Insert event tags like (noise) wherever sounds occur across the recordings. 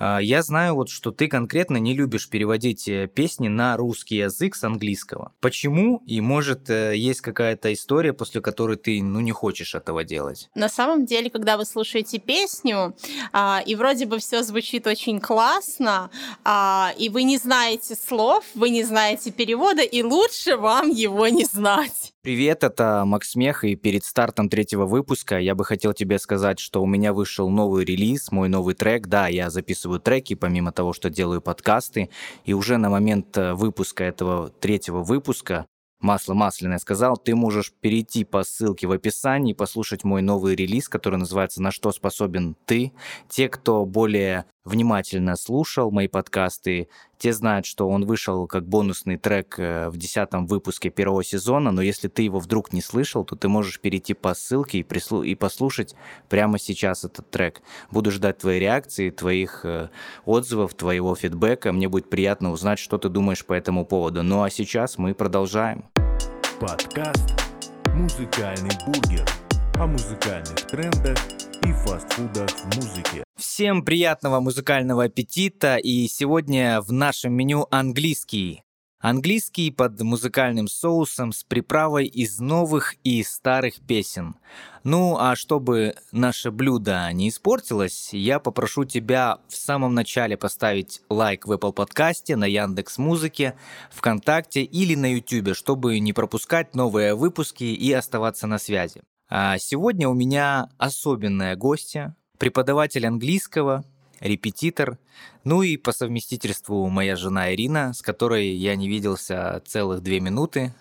А, я знаю вот, что ты конкретно не любишь переводить э, песни на русский язык с английского. Почему? И может э, есть какая-то история, после которой ты ну не хочешь этого делать? На самом деле, когда вы слушаете песню, а, и вроде бы все звучит очень классно, а, и вы не знаете слов, вы не знаете перевода, и лучше вам его не знать. Привет, это Макс Мех, и перед стартом третьего выпуска я бы хотел тебе сказать, что у меня вышел новый релиз, мой новый трек. Да, я записываю треки, помимо того, что делаю подкасты, и уже на момент э, выпуска этого третьего выпуска Масло масляное сказал, ты можешь перейти по ссылке в описании послушать мой новый релиз, который называется «На что способен ты?». Те, кто более внимательно слушал мои подкасты, те знают, что он вышел как бонусный трек э, в десятом выпуске первого сезона, но если ты его вдруг не слышал, то ты можешь перейти по ссылке и, прислу... и послушать прямо сейчас этот трек. Буду ждать твоей реакции, твоих э, отзывов, твоего фидбэка. Мне будет приятно узнать, что ты думаешь по этому поводу. Ну а сейчас мы продолжаем. Подкаст «Музыкальный бургер» о музыкальных трендах и фастфудах в. Всем приятного музыкального аппетита и сегодня в нашем меню английский. Английский под музыкальным соусом с приправой из новых и старых песен. Ну а чтобы наше блюдо не испортилось, я попрошу тебя в самом начале поставить лайк в Apple подкасте, на Яндекс Музыке, ВКонтакте или на YouTube, чтобы не пропускать новые выпуски и оставаться на связи. А сегодня у меня особенная гостья, преподаватель английского, репетитор, ну и по совместительству моя жена Ирина, с которой я не виделся целых две минуты.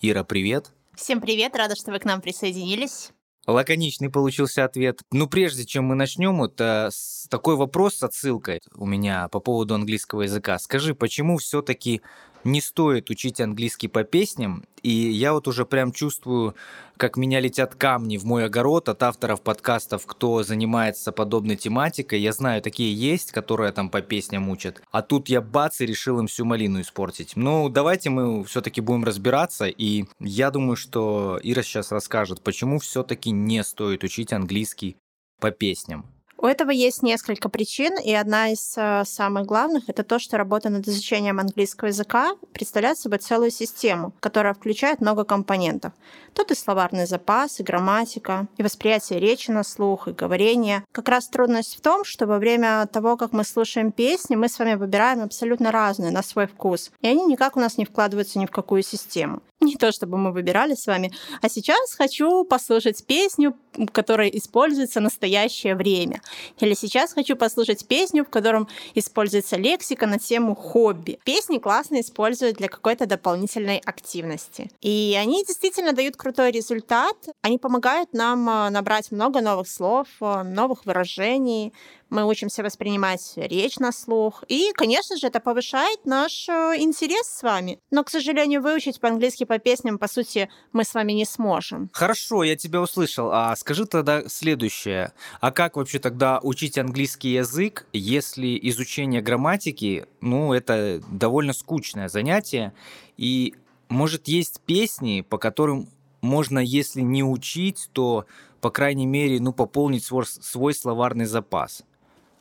Ира, привет. Всем привет, рада, что вы к нам присоединились. Лаконичный получился ответ. Ну, прежде чем мы начнем, это такой вопрос с отсылкой у меня по поводу английского языка. Скажи, почему все-таки не стоит учить английский по песням, и я вот уже прям чувствую, как меня летят камни в мой огород от авторов подкастов, кто занимается подобной тематикой. Я знаю, такие есть, которые там по песням учат. А тут я бац и решил им всю малину испортить. Ну, давайте мы все-таки будем разбираться, и я думаю, что Ира сейчас расскажет, почему все-таки не стоит учить английский по песням. У этого есть несколько причин, и одна из э, самых главных — это то, что работа над изучением английского языка представляет собой целую систему, которая включает много компонентов. Тут и словарный запас, и грамматика, и восприятие речи на слух, и говорение. Как раз трудность в том, что во время того, как мы слушаем песни, мы с вами выбираем абсолютно разные на свой вкус, и они никак у нас не вкладываются ни в какую систему. (laughs) Не то, чтобы мы выбирали с вами, а сейчас хочу послушать песню, которая используется настоящее время. Или сейчас хочу послушать песню, в котором используется лексика на тему хобби. Песни классно используют для какой-то дополнительной активности. И они действительно дают крутой результат. Они помогают нам а, набрать много новых слов, а, новых выражений, мы учимся воспринимать речь на слух. И, конечно же, это повышает наш э, интерес с вами. Но, к сожалению, выучить по-английски по песням, по сути, мы с вами не сможем. Хорошо, я тебя услышал. А скажи тогда следующее. А как вообще тогда учить английский язык, если изучение грамматики, ну, это довольно скучное занятие, и, может, есть песни, по которым можно, если не учить, то, по крайней мере, ну, пополнить свой, свой словарный запас.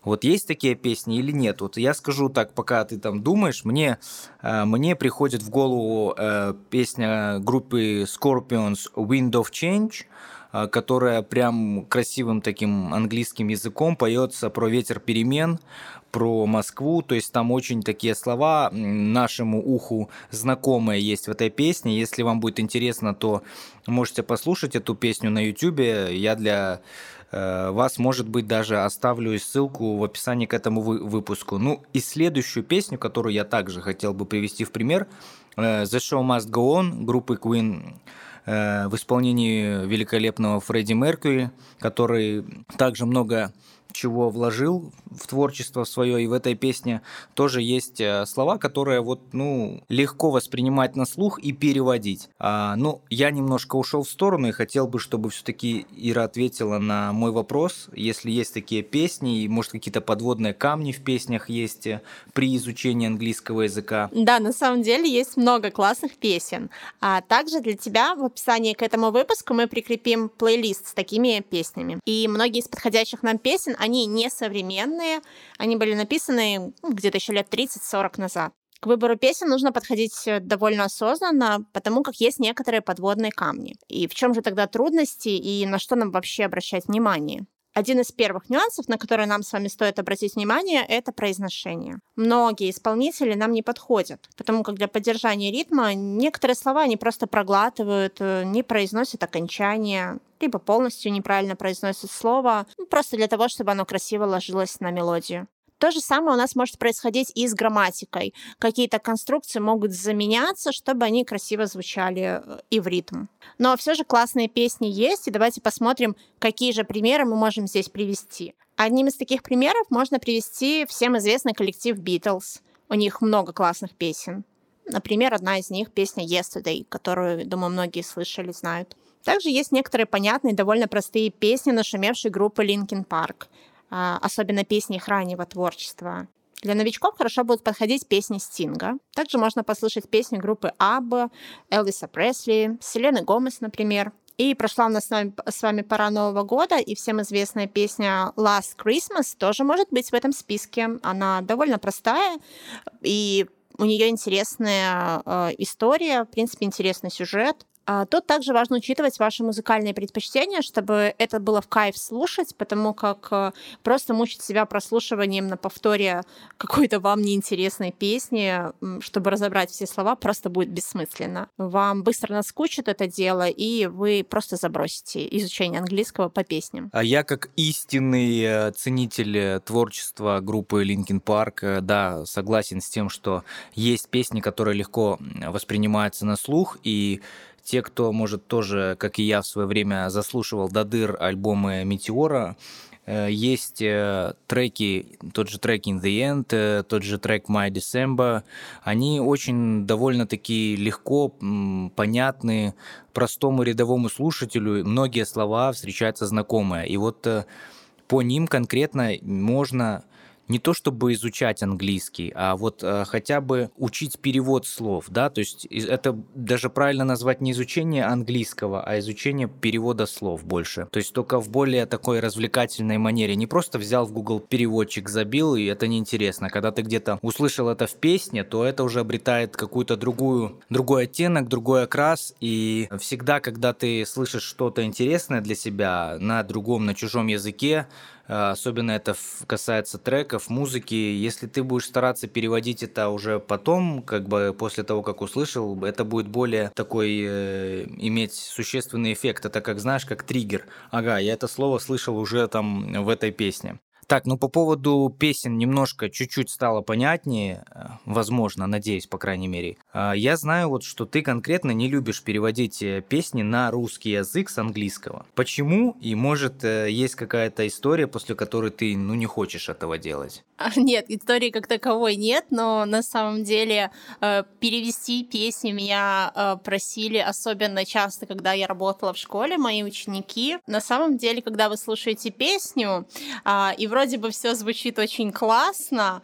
Вот есть такие песни или нет? Вот я скажу так, пока ты там думаешь, мне, э, мне приходит в голову э, песня группы Scorpions Wind of Change, э, которая прям красивым таким английским языком поется про ветер перемен, про Москву, то есть там очень такие слова нашему уху знакомые есть в этой песне. Если вам будет интересно, то можете послушать эту песню на YouTube. Я для вас, может быть, даже оставлю ссылку в описании к этому выпуску. Ну и следующую песню, которую я также хотел бы привести в пример, э, The Show Must Go On группы Queen э, в исполнении великолепного Фредди Меркьюри, который также много чего вложил в творчество свое, и в этой песне тоже есть э, слова, которые вот, ну, легко воспринимать на слух и переводить. А, ну, я немножко ушел в сторону и хотел бы, чтобы все-таки Ира ответила на мой вопрос, если есть такие песни, и, может, какие-то подводные камни в песнях есть э, при изучении английского языка. Да, на самом деле есть много классных песен. А также для тебя в описании к этому выпуску мы прикрепим плейлист с такими песнями. И многие из подходящих нам песен, они не современные, они были написаны ну, где-то еще лет 30-40 назад. К выбору песен нужно подходить э, довольно осознанно, потому как есть некоторые подводные камни. И в чем же тогда трудности и на что нам вообще обращать внимание? Один из первых нюансов, на которые нам с вами стоит обратить внимание, это произношение. Многие исполнители нам не подходят, потому как для поддержания ритма некоторые слова они просто проглатывают, э, не произносят окончания, либо полностью неправильно произносят слово, ну, просто для того, чтобы оно красиво ложилось на мелодию. То же самое у нас может происходить и с грамматикой. Какие-то конструкции могут заменяться, чтобы они красиво звучали э, и в ритм. Но все же классные песни есть, и давайте посмотрим, какие же примеры мы можем здесь привести. Одним из таких примеров можно привести всем известный коллектив Beatles. У них много классных песен. Например, одна из них песня Yesterday, которую, думаю, многие слышали, знают. Также есть некоторые понятные, довольно простые песни нашумевшей группы Linkin Park. А, особенно песни их раннего творчества. Для новичков хорошо будут подходить песни Стинга. Также можно послушать песни группы Абба, Элвиса Пресли, Селены Гомес, например. И прошла у нас с вами, с вами пора Нового года, и всем известная песня Last Christmas тоже может быть в этом списке. Она довольно простая, и у нее интересная э, история, в принципе, интересный сюжет. А, тут также важно учитывать ваши музыкальные предпочтения, чтобы это было в кайф слушать, потому как э, просто мучить себя прослушиванием на повторе какой-то вам неинтересной песни, чтобы разобрать все слова, просто будет бессмысленно. Вам быстро наскучит это дело, и вы просто забросите изучение английского по песням. А я как истинный э, ценитель э, творчества группы Linkin Park, да, согласен с тем, что есть песни, которые легко воспринимаются на слух, и те, кто, может, тоже, как и я в свое время, заслушивал до дыр альбомы «Метеора», э, есть э, треки, тот же трек In The End, э, тот же трек My December, они очень довольно-таки легко понятны простому рядовому слушателю, многие слова встречаются знакомые, и вот по ним конкретно можно не то чтобы изучать английский, а вот э, хотя бы учить перевод слов, да, то есть это даже правильно назвать не изучение английского, а изучение перевода слов больше. То есть только в более такой развлекательной манере. Не просто взял в Google переводчик, забил, и это неинтересно. Когда ты где-то услышал это в песне, то это уже обретает какую-то другую, другой оттенок, другой окрас, и всегда, когда ты слышишь что-то интересное для себя на другом, на чужом языке, а, особенно это касается треков, музыки. Если ты будешь стараться переводить это уже потом, как бы после того, как услышал, это будет более такой э, иметь существенный эффект. Это как, знаешь, как триггер. Ага, я это слово слышал уже там в этой песне. Так, ну по поводу песен немножко чуть-чуть стало понятнее, э, возможно, надеюсь, по крайней мере. А, я знаю вот, что ты конкретно не любишь переводить э, песни на русский язык с английского. Почему? И может э, есть какая-то история, после которой ты, ну, не хочешь этого делать? А, нет, истории как таковой нет, но на самом деле перевести песни меня просили особенно часто, когда я работала в школе, мои ученики. На самом деле, когда вы слушаете песню, а, и вроде бы все звучит очень классно,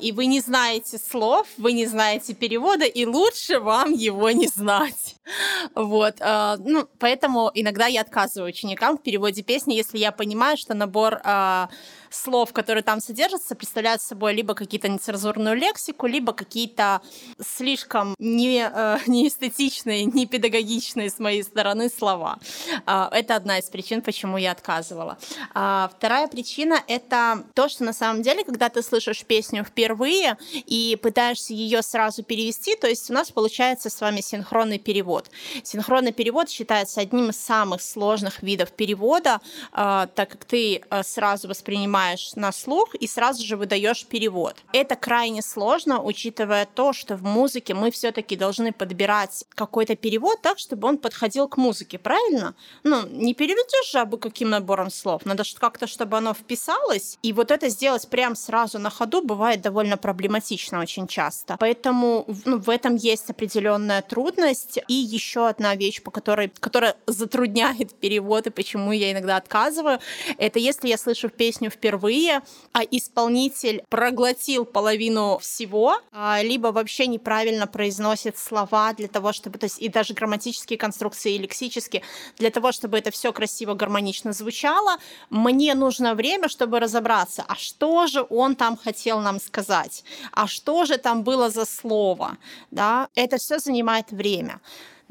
и вы не знаете слов, вы не знаете перевода, и лучше вам его не знать. Вот, а, ну, поэтому иногда я отказываю ученикам в переводе песни, если я понимаю, что набор а, слов, которые там содержатся, представляют собой либо какие-то нецензурную лексику, либо какие-то слишком не, э, (laughs) не эстетичные, не педагогичные с моей стороны слова. Э, это одна из причин, почему я отказывала. А вторая причина — это то, что на самом деле, когда ты слышишь песню впервые и пытаешься ее сразу перевести, то есть у нас получается с вами синхронный перевод. Синхронный перевод считается одним из самых сложных видов перевода, э, так как ты э, сразу воспринимаешь на слух и сразу же выдаешь перевод. Это крайне сложно, учитывая то, что в музыке мы все-таки должны подбирать какой-то перевод так, чтобы он подходил к музыке, правильно? Ну, не переведешь же абы каким набором слов, надо как-то, чтобы оно вписалось, и вот это сделать прям сразу на ходу бывает довольно проблематично очень часто. Поэтому, ну, в этом есть определенная трудность. И еще одна вещь, по которой, которая затрудняет (laughs) перевод и почему я иногда отказываю, это если я слышу песню впервые, а исполнитель проглотил половину всего, а, либо вообще неправильно произносит слова для того, чтобы, то есть и даже грамматические конструкции, и лексические, для того, чтобы это все красиво, гармонично звучало, мне нужно время, чтобы разобраться, а что же он там хотел нам сказать, а что же там было за слово, да, это все занимает время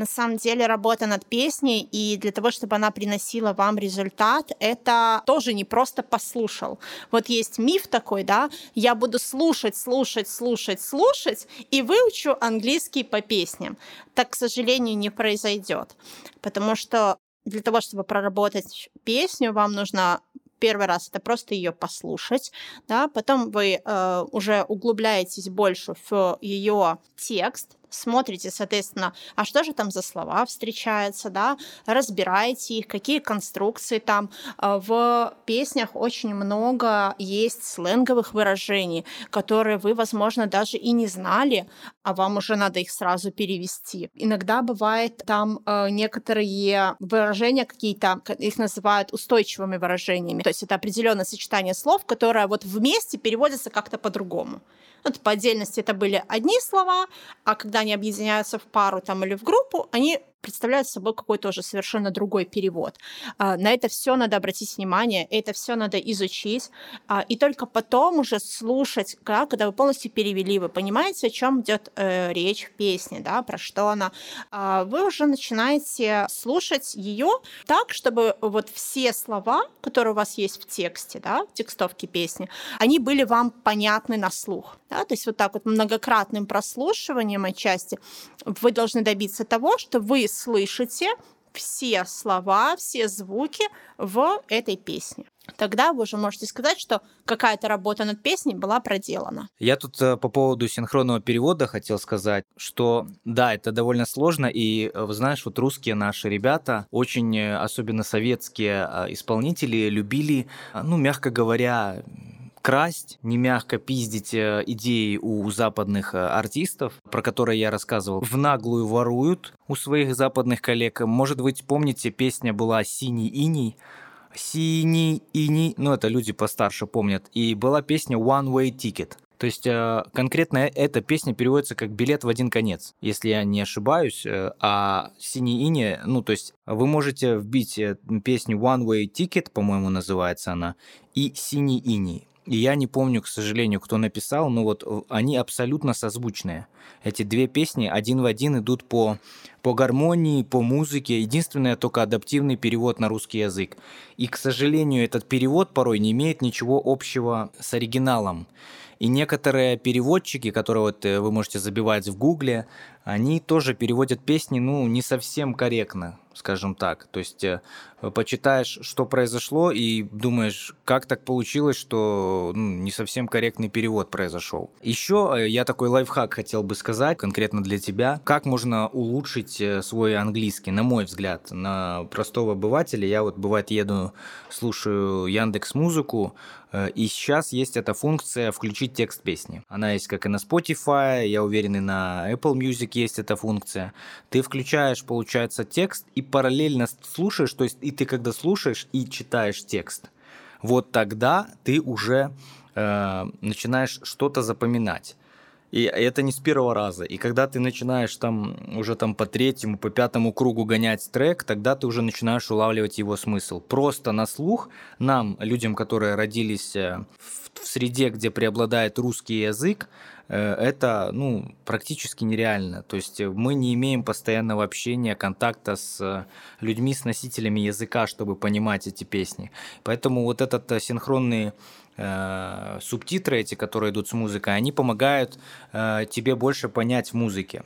на самом деле работа над песней, и для того, чтобы она приносила вам результат, это тоже не просто послушал. Вот есть миф такой, да, я буду слушать, слушать, слушать, слушать, и выучу английский по песням. Так, к сожалению, не произойдет, потому что для того, чтобы проработать песню, вам нужно первый раз это просто ее послушать, да, потом вы э, уже углубляетесь больше в ее текст, смотрите, соответственно, а что же там за слова встречаются, да, разбираете их, какие конструкции там. А, в песнях очень много есть сленговых выражений, которые вы, возможно, даже и не знали, а вам уже надо их сразу перевести. Иногда бывает там э, некоторые выражения какие-то, их называют устойчивыми выражениями. То есть это определенное сочетание слов, которое вот вместе переводится как-то по-другому. Вот по отдельности это были одни слова, а когда они объединяются в пару там, или в группу, они представляют собой какой-то уже совершенно другой перевод. А, на это все надо обратить внимание, это все надо изучить, а, и только потом уже слушать, когда вы полностью перевели, вы понимаете, о чем идет э, речь в песне, да, про что она. А, вы уже начинаете слушать ее так, чтобы вот все слова, которые у вас есть в тексте, да, в текстовке песни, они были вам понятны на слух. Да? То есть вот так вот многократным прослушиванием отчасти вы должны добиться того, что вы слышите все слова, все звуки в этой песне. Тогда вы уже можете сказать, что какая-то работа над песней была проделана. Я тут э, по поводу синхронного перевода хотел сказать, что да, это довольно сложно, и, э, вы знаешь, вот русские наши ребята, очень, э, особенно советские исполнители, любили, ну, мягко говоря, красть, не мягко пиздить э, идеи у западных э, артистов, про которые я рассказывал, в наглую воруют у своих западных коллег. Может быть, помните, песня была «Синий иней», «Синий иней», ну это люди постарше помнят, и была песня «One Way Ticket». То есть э, конкретно эта песня переводится как «билет в один конец», если я не ошибаюсь. А «Синий ини», ну то есть вы можете вбить песню «One Way Ticket», по-моему, называется она, и «Синий иней». И я не помню, к сожалению, кто написал, но вот э, они абсолютно созвучные. Эти две песни один в один идут по, по гармонии, по музыке. Единственное, только адаптивный перевод на русский язык. И, к сожалению, этот перевод порой не имеет ничего общего с оригиналом. И некоторые переводчики, которые вот э, вы можете забивать в Гугле, они тоже переводят песни, ну, не совсем корректно, скажем так. То есть э, почитаешь, что произошло, и думаешь, как так получилось, что ну, не совсем корректный перевод произошел. Еще э, я такой лайфхак хотел бы сказать, конкретно для тебя, как можно улучшить свой английский, на мой взгляд, на простого обывателя. Я вот, бывает, еду, слушаю Яндекс Музыку, Э, и сейчас есть эта функция «включить текст песни». Она есть как и на Spotify, я уверен, и на Apple Music есть эта функция. Ты включаешь, получается, текст и параллельно слушаешь, то есть и ты когда слушаешь и читаешь текст, вот тогда ты уже э, начинаешь что-то запоминать. И это не с первого раза. И когда ты начинаешь там уже там по третьему, по пятому кругу гонять трек, тогда ты уже начинаешь улавливать его смысл. Просто на слух нам, людям, которые родились э, в, в среде, где преобладает русский язык, э, это ну, практически нереально. То есть мы не имеем постоянного общения, контакта с людьми, с носителями языка, чтобы понимать эти песни. Поэтому вот этот э, синхронный э, субтитры эти, которые идут с музыкой, они помогают э, тебе больше понять в музыке.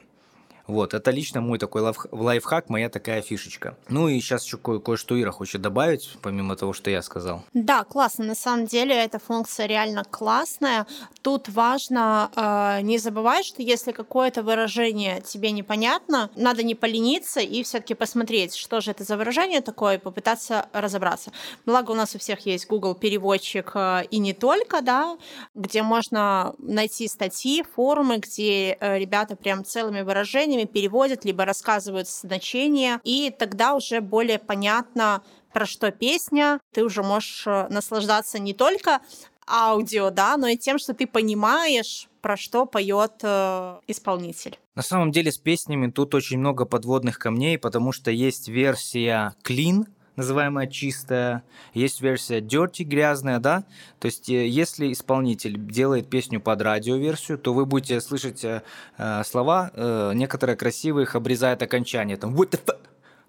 Вот, это лично мой такой лайф- лайфхак, моя такая фишечка. Ну и сейчас еще кое- кое-что Ира хочет добавить, помимо того, что я сказал. Да, классно. На самом деле эта функция реально классная. Тут важно э, не забывать, что если какое-то выражение тебе непонятно, надо не полениться и все-таки посмотреть, что же это за выражение такое, и попытаться разобраться. Благо у нас у всех есть Google переводчик э, и не только, да, где можно найти статьи, форумы, где э, ребята прям целыми выражениями переводят, либо рассказывают значения, и тогда уже более понятно, про что песня, ты уже можешь э, наслаждаться не только аудио, да, но и тем, что ты понимаешь, про что поет э, исполнитель. На самом деле с песнями тут очень много подводных камней, потому что есть версия clean, называемая чистая, есть версия dirty, грязная, да, то есть э, если исполнитель делает песню под радиоверсию, то вы будете слышать э, э, слова, э, некоторые красивые их обрезают окончание, там what the fuck,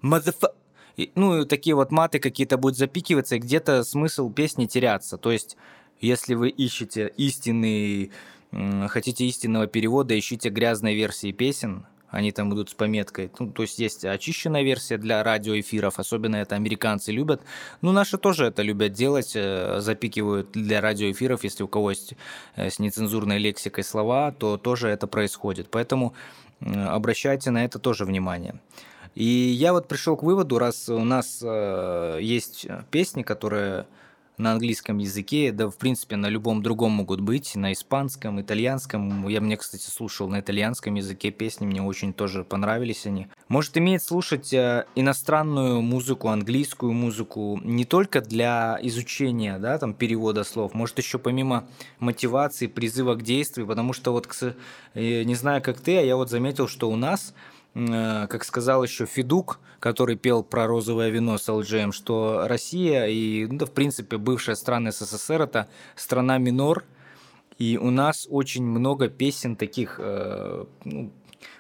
motherfucker, и, ну, такие вот маты какие-то будут запикиваться, и где-то смысл песни теряться, то есть если вы ищете истинный, хотите истинного перевода, ищите грязной версии песен, они там идут с пометкой. Ну, то есть есть очищенная версия для радиоэфиров, особенно это американцы любят. Ну, наши тоже это любят делать, э, запикивают для радиоэфиров, если у кого есть э, с нецензурной лексикой слова, то тоже это происходит. Поэтому обращайте на это тоже внимание. И я вот пришел к выводу, раз у нас э, есть песни, которые на английском языке, да, в принципе, на любом другом могут быть, на испанском, итальянском. Я мне, кстати, слушал на итальянском языке песни, мне очень тоже понравились они. Может, имеет слушать э, иностранную музыку, английскую музыку не только для изучения, да, там, перевода слов, может, еще помимо мотивации, призыва к действию, потому что вот, кс- э, не знаю, как ты, а я вот заметил, что у нас как сказал еще Федук, который пел про розовое вино с LGM, что Россия и, ну, да, в принципе, бывшая страна СССР – это страна минор, и у нас очень много песен таких, э, ну,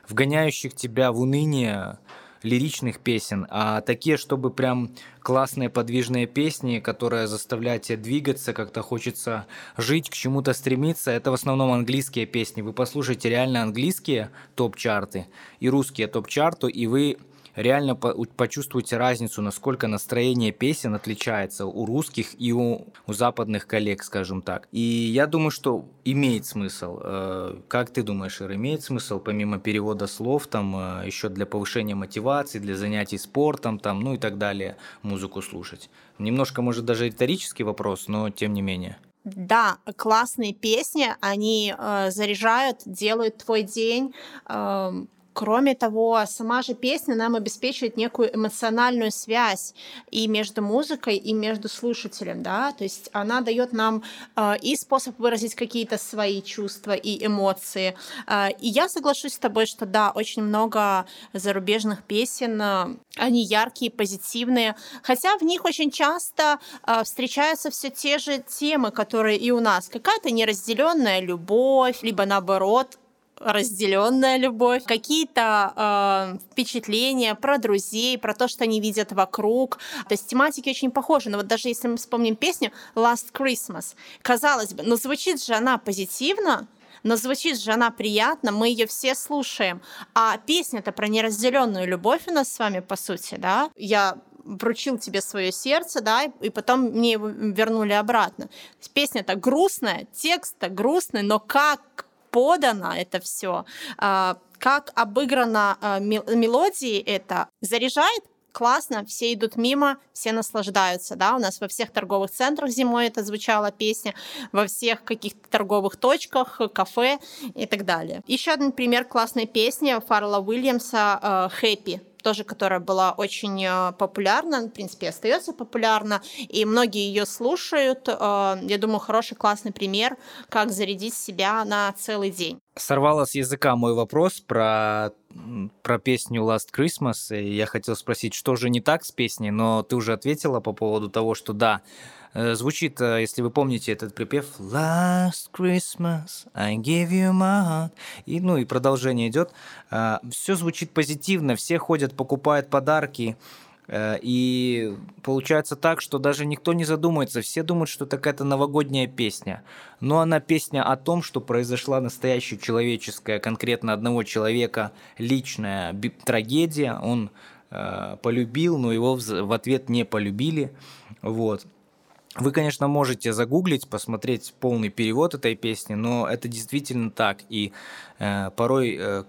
вгоняющих тебя в уныние, лиричных песен, а такие, чтобы прям классные подвижные песни, которые заставляют тебя двигаться, как-то хочется жить, к чему-то стремиться, это в основном английские песни. Вы послушайте реально английские топ-чарты и русские топ-чарты, и вы реально по- у- почувствуете разницу, насколько настроение песен отличается у русских и у, у западных коллег, скажем так. И я думаю, что имеет смысл. Э, Как ты думаешь, Ира, имеет смысл помимо перевода слов, там э, еще для повышения мотивации, для занятий спортом, там, ну и так далее, музыку слушать? Немножко, может, даже риторический вопрос, но тем не менее. Да, классные песни, они э, заряжают, делают твой день. эм, Кроме того, сама же песня нам обеспечивает некую эмоциональную связь и между музыкой, и между слушателем, да, то есть она дает нам э, и способ выразить какие-то свои чувства и эмоции. Э, и я соглашусь с тобой, что да, очень много зарубежных песен, э, они яркие, позитивные, хотя в них очень часто э, встречаются все те же темы, которые и у нас. Какая-то неразделенная любовь, либо наоборот разделенная любовь, какие-то э, впечатления про друзей, про то, что они видят вокруг. То есть тематики очень похожи. Но вот даже если мы вспомним песню Last Christmas, казалось бы, но звучит же она позитивно, но звучит же она приятно, мы ее все слушаем. А песня-то про неразделенную любовь у нас с вами, по сути, да? Я вручил тебе свое сердце, да, и потом мне его вернули обратно. Песня-то грустная, текст-то грустный, но как подано это все, как обыграна а, мел- мелодии это, заряжает классно, все идут мимо, все наслаждаются, да, у нас во всех торговых центрах зимой это звучала песня, во всех каких-то торговых точках, кафе и так далее. Еще один пример классной песни Фаррелла Уильямса «Хэппи», тоже, которая была очень э, популярна, в принципе, остается популярна, и многие ее слушают. Э, Я думаю, хороший, классный пример, как зарядить себя на целый день. Сорвало с языка мой вопрос про, про песню Last Christmas. И я хотел спросить, что же не так с песней, но ты уже ответила по поводу того, что да, звучит, э, если вы помните этот припев Last Christmas, I gave you my heart. И, ну, и продолжение идет. Все звучит позитивно, все ходят, покупают подарки, Э, и получается так, что даже никто не задумывается, все думают, что это новогодняя песня. Но она песня о том, что произошла настоящая человеческая, конкретно одного человека, личная трагедия. Он э, полюбил, но его в ответ не полюбили. Вот. Вы, конечно, можете загуглить, посмотреть полный перевод этой песни, но это действительно так. И э, порой э,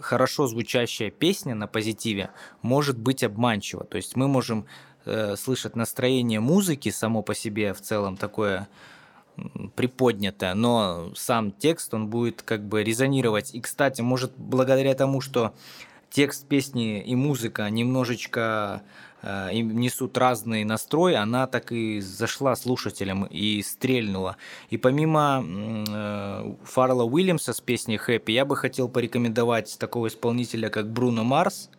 хорошо звучащая песня на позитиве может быть обманчива. То есть мы можем э, слышать настроение музыки само по себе в целом такое приподнятое, но сам текст, он будет как бы резонировать. И, кстати, может, благодаря тому, что текст песни и музыка немножечко Э, им несут разный настрой, она так и зашла слушателям и стрельнула. И помимо э, Фаррелла Уильямса с песней «Happy», я бы хотел порекомендовать такого исполнителя, как Бруно Марс.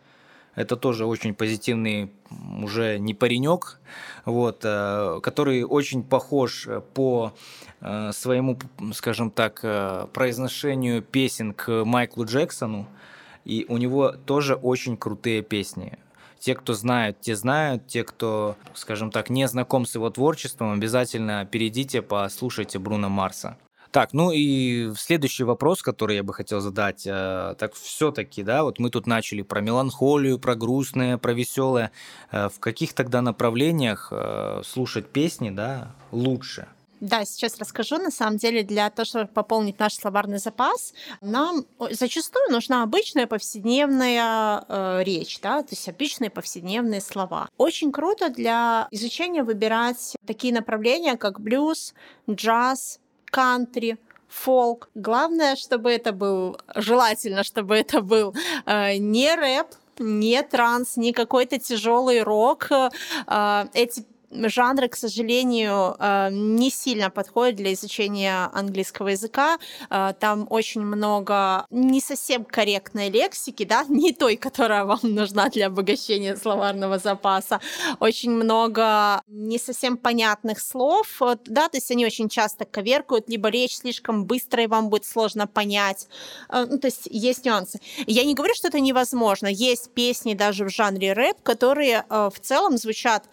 Это тоже очень позитивный уже не паренек, вот, э, который очень похож по своему, скажем так, произношению песен к Майклу Джексону. И у него тоже очень крутые песни. Те, кто знают, те знают. Те, кто, скажем так, не знаком с его творчеством, обязательно перейдите, послушайте Бруно Марса. Так, ну и следующий вопрос, который я бы хотел задать, э, так все-таки, да, вот мы тут начали про меланхолию, про грустное, про веселое. Э, в каких тогда направлениях э, слушать песни, да, лучше? Да, сейчас расскажу. На самом деле, для того, чтобы пополнить наш словарный запас, нам зачастую нужна обычная повседневная э, речь, да, то есть обычные повседневные слова. Очень круто для изучения выбирать такие направления, как блюз, джаз, кантри, фолк. Главное, чтобы это был, желательно, чтобы это был э, не рэп, не транс, не какой-то тяжелый рок. Э, эти жанры, к сожалению, э, не сильно подходят для изучения английского языка. Э, там очень много не совсем корректной лексики, да, (laughs) не той, которая вам нужна для обогащения словарного запаса. Очень много не совсем понятных слов, да, то есть они очень часто коверкают, либо речь слишком быстрая, вам будет сложно понять. Э, ну, то есть есть нюансы. Я не говорю, что это невозможно. Есть песни даже в жанре рэп, которые в целом звучат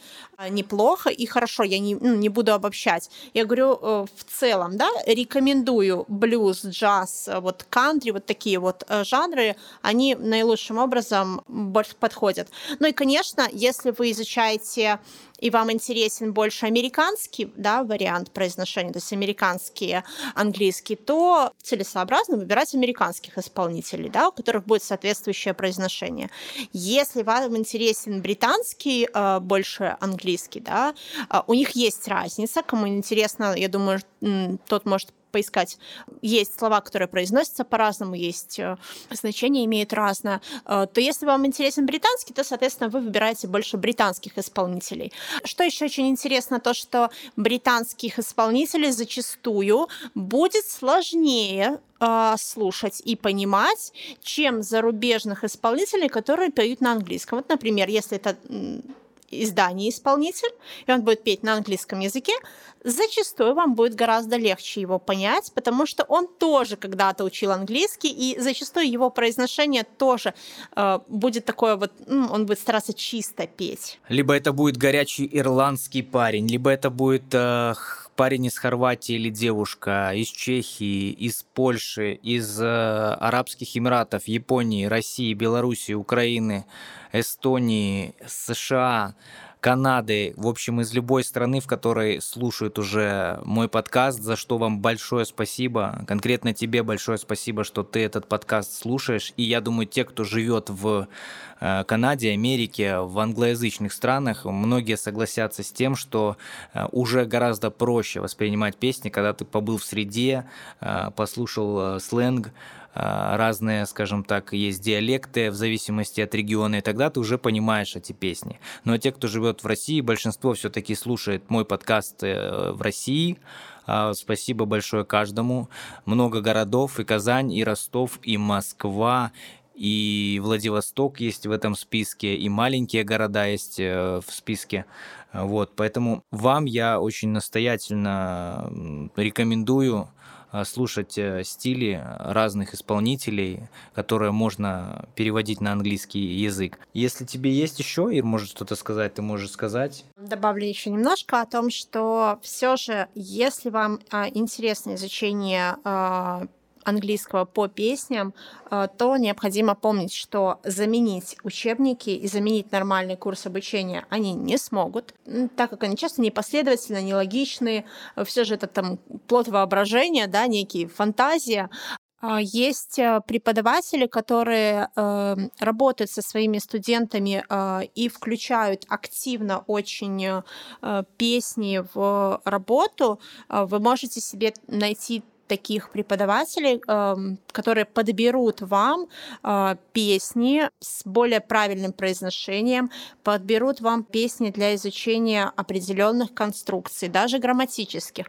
неплохо, плохо и хорошо, я не, ну, не буду обобщать. Я говорю э, в целом, да, рекомендую блюз, джаз, э, вот кантри, вот такие вот э, жанры, они наилучшим образом больше подходят. Ну и, конечно, если вы изучаете и вам интересен больше американский да, вариант произношения, то есть американский английский, то целесообразно выбирать американских исполнителей, да, у которых будет соответствующее произношение. Если вам интересен британский, э, больше английский, да, э, у них есть разница. Кому интересно, я думаю, тот может поискать. Есть слова, которые произносятся по-разному, есть э, значения имеют разное. Э, то если вам интересен британский, то, соответственно, вы выбираете больше британских исполнителей. Что еще очень интересно, то, что британских исполнителей зачастую будет сложнее э, слушать и понимать, чем зарубежных исполнителей, которые поют на английском. Вот, например, если это издание исполнитель, и он будет петь на английском языке, зачастую вам будет гораздо легче его понять, потому что он тоже когда-то учил английский, и зачастую его произношение тоже э, будет такое вот, ну, он будет стараться чисто петь. Либо это будет горячий ирландский парень, либо это будет э, парень из Хорватии или девушка, из Чехии, из Польши, из э, Арабских Эмиратов, Японии, России, Белоруссии, Украины, Эстонии, США, Канады, в общем, из любой страны, в которой слушают уже мой подкаст, за что вам большое спасибо. Конкретно тебе большое спасибо, что ты этот подкаст слушаешь. И я думаю, те, кто живет в э, Канаде, Америке, в англоязычных странах, многие согласятся с тем, что э, уже гораздо проще воспринимать песни, когда ты побыл в среде, э, послушал сленг, разные, скажем так, есть диалекты в зависимости от региона, и тогда ты уже понимаешь эти песни. Но те, кто живет в России, большинство все-таки слушает мой подкаст э, в России. А, спасибо большое каждому. Много городов, и Казань, и Ростов, и Москва, и Владивосток есть в этом списке, и маленькие города есть э, в списке. Вот, поэтому вам я очень настоятельно рекомендую слушать э, стили разных исполнителей, которые можно переводить на английский язык. Если тебе есть еще, Ир, может что-то сказать, ты можешь сказать. Добавлю еще немножко о том, что все же, если вам а, интересно изучение а, английского по песням, э, то необходимо помнить, что заменить учебники и заменить нормальный курс обучения они не смогут, так как они часто непоследовательно, нелогичные. Все же это там плод воображения, да, некие фантазия. А есть э, преподаватели, которые э, работают со своими студентами э, и включают активно очень э, песни в работу. Э, вы можете себе найти таких преподавателей, эм, которые подберут вам э, песни с более правильным произношением, подберут вам песни для изучения определенных конструкций, даже грамматических.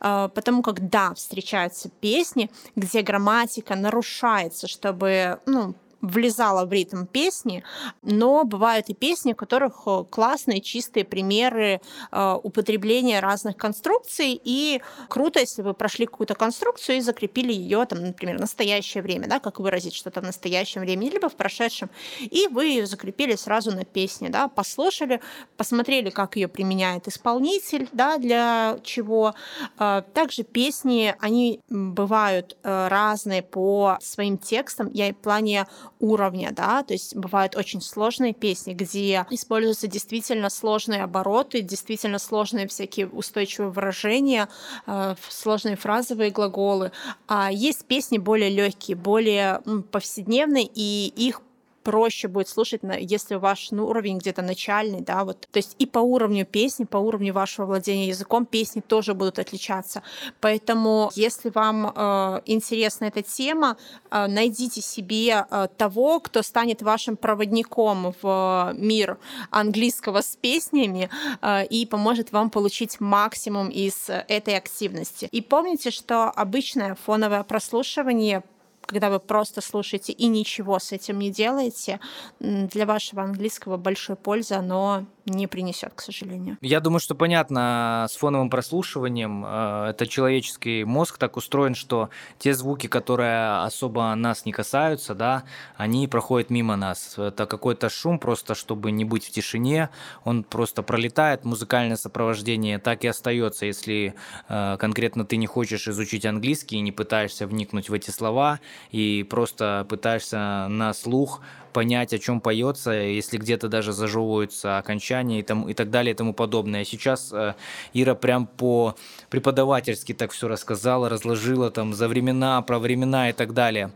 Э, потому как, да, встречаются песни, где грамматика нарушается, чтобы, ну, влезала в ритм песни, но бывают и песни, у которых э, классные чистые примеры э, употребления разных конструкций, и круто, если вы прошли какую-то конструкцию и закрепили ее, там, например, в настоящее время, да, как выразить что-то в настоящем времени, либо в прошедшем, и вы ее закрепили сразу на песне, да, послушали, посмотрели, как ее применяет исполнитель, да, для чего. Э, также песни, они бывают разные по своим текстам, я в плане уровня, да, то есть бывают очень сложные песни, где используются действительно сложные обороты, действительно сложные всякие устойчивые выражения, э, сложные фразовые глаголы. А есть песни более легкие, более повседневные, и их проще будет слушать, если ваш ну, уровень где-то начальный, да, вот. То есть и по уровню песни, по уровню вашего владения языком песни тоже будут отличаться. Поэтому, если вам э, интересна эта тема, э, найдите себе э, того, кто станет вашим проводником в мир английского с песнями э, и поможет вам получить максимум из этой активности. И помните, что обычное фоновое прослушивание когда вы просто слушаете и ничего с этим не делаете, для вашего английского большой пользы оно не принесет, к сожалению. Я думаю, что понятно с фоновым прослушиванием. Э, это человеческий мозг так устроен, что те звуки, которые особо нас не касаются, да, они проходят мимо нас. Это какой-то шум, просто чтобы не быть в тишине, он просто пролетает. Музыкальное сопровождение так и остается, если э, конкретно ты не хочешь изучить английский и не пытаешься вникнуть в эти слова, и просто пытаешься на слух понять, о чем поется, если где-то даже зажевываются окончания и, там, и так далее и тому подобное. Сейчас э, Ира прям по преподавательски так все рассказала, разложила там за времена, про времена и так далее.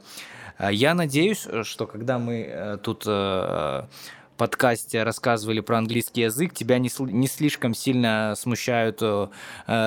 Э, я надеюсь, что когда мы э, тут э, подкасте рассказывали про английский язык, тебя не, не слишком сильно смущают э,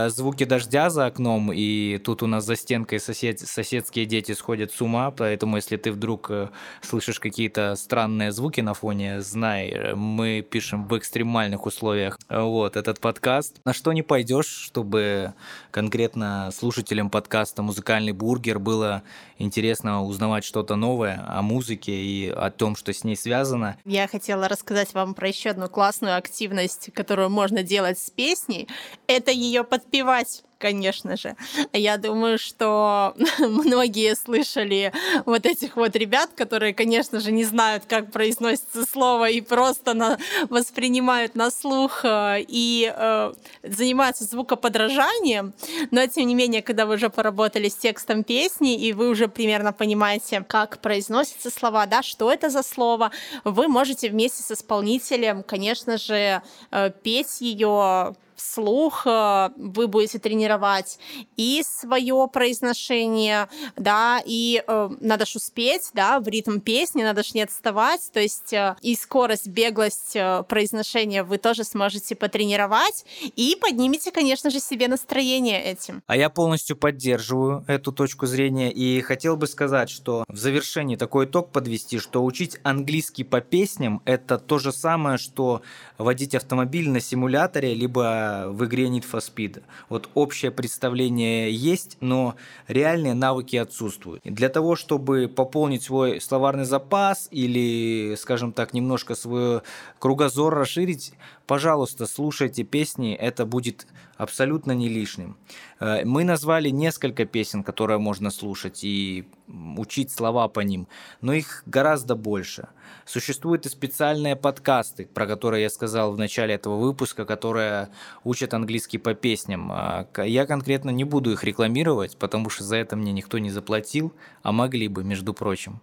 звуки дождя за окном, и тут у нас за стенкой сосед, соседские дети сходят с ума, поэтому если ты вдруг э, слышишь какие-то странные звуки на фоне, знай, мы пишем в экстремальных условиях вот этот подкаст. На что не пойдешь, чтобы конкретно слушателям подкаста «Музыкальный бургер» было интересно узнавать что-то новое о музыке и о том, что с ней связано. Я хотела рассказать вам про еще одну классную активность, которую можно делать с песней. Это ее подпевать конечно же. Я думаю, что (laughs) многие слышали вот этих вот ребят, которые, конечно же, не знают, как произносится слово и просто на, воспринимают на слух э, и э, занимаются звукоподражанием. Но, тем не менее, когда вы уже поработали с текстом песни, и вы уже примерно понимаете, как произносятся слова, да, что это за слово, вы можете вместе с исполнителем, конечно же, э, петь ее вслух э, вы будете тренировать и свое произношение, да, и э, надо ж успеть, да, в ритм песни, надо ж не отставать, то есть э, и скорость, беглость э, произношения вы тоже сможете потренировать и поднимете, конечно же, себе настроение этим. А я полностью поддерживаю эту точку зрения и хотел бы сказать, что в завершении такой итог подвести, что учить английский по песням это то же самое, что водить автомобиль на симуляторе, либо в игре Need for Speed. Вот общее представление есть, но реальные навыки отсутствуют. И для того, чтобы пополнить свой словарный запас или, скажем так, немножко свой кругозор расширить, пожалуйста, слушайте песни, это будет абсолютно не лишним. Э, мы назвали несколько песен, которые можно слушать и учить слова по ним, но их гораздо больше. Существуют и специальные подкасты, про которые я сказал в начале этого выпуска, которые учат английский по песням. А, я конкретно не буду их рекламировать, потому что за это мне никто не заплатил, а могли бы, между прочим.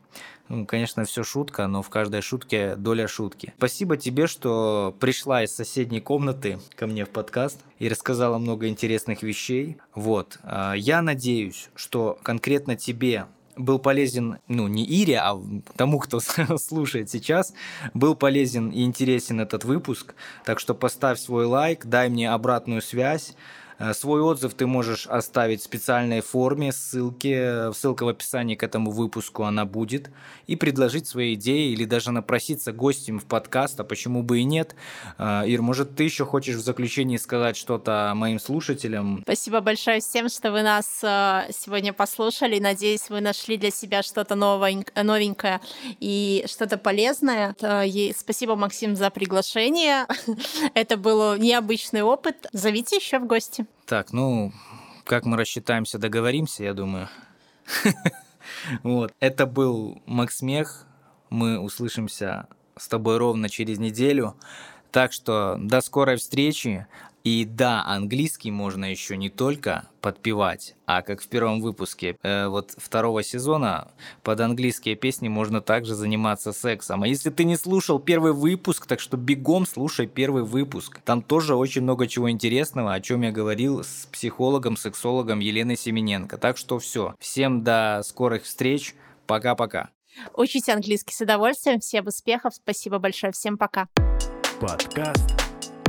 Ну, конечно, все шутка, но в каждой шутке доля шутки. Спасибо тебе, что пришла из соседней комнаты ко мне в подкаст и рассказала много интересных вещей. Вот. А, я надеюсь, что конкретно тебе был полезен, ну, не Ире, а тому, кто (laughs) слушает сейчас, был полезен и интересен этот выпуск. Так что поставь свой лайк, дай мне обратную связь. Э, свой отзыв ты можешь оставить в специальной форме, ссылки, ссылка в описании к этому выпуску она будет, и предложить свои идеи или даже напроситься гостем в подкаст, а почему бы и нет. Э, Ир, может, ты еще хочешь в заключении сказать что-то моим слушателям? Спасибо большое всем, что вы нас э, сегодня послушали. Надеюсь, вы нашли для себя что-то новенькое и что-то полезное. Спасибо, Максим, за приглашение. (laughs) Это был необычный опыт. Зовите еще в гости. Так, ну, как мы рассчитаемся, договоримся, я думаю. (laughs) Вот. Это был Макс Мех. Мы услышимся с тобой ровно через неделю. Так что до скорой встречи. И да, английский можно еще не только подпевать, а как в первом выпуске э, вот второго сезона под английские песни можно также заниматься сексом. А если ты не слушал первый выпуск, так что бегом слушай первый выпуск. Там тоже очень много чего интересного, о чем я говорил с психологом, сексологом Еленой Семененко. Так что все. Всем до скорых встреч. Пока-пока. Учите английский с удовольствием. Всем успехов. Спасибо большое. Всем пока. Подкаст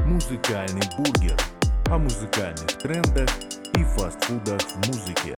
«Музыкальный бургер» о музыкальных трендах и фастфудах в музыке.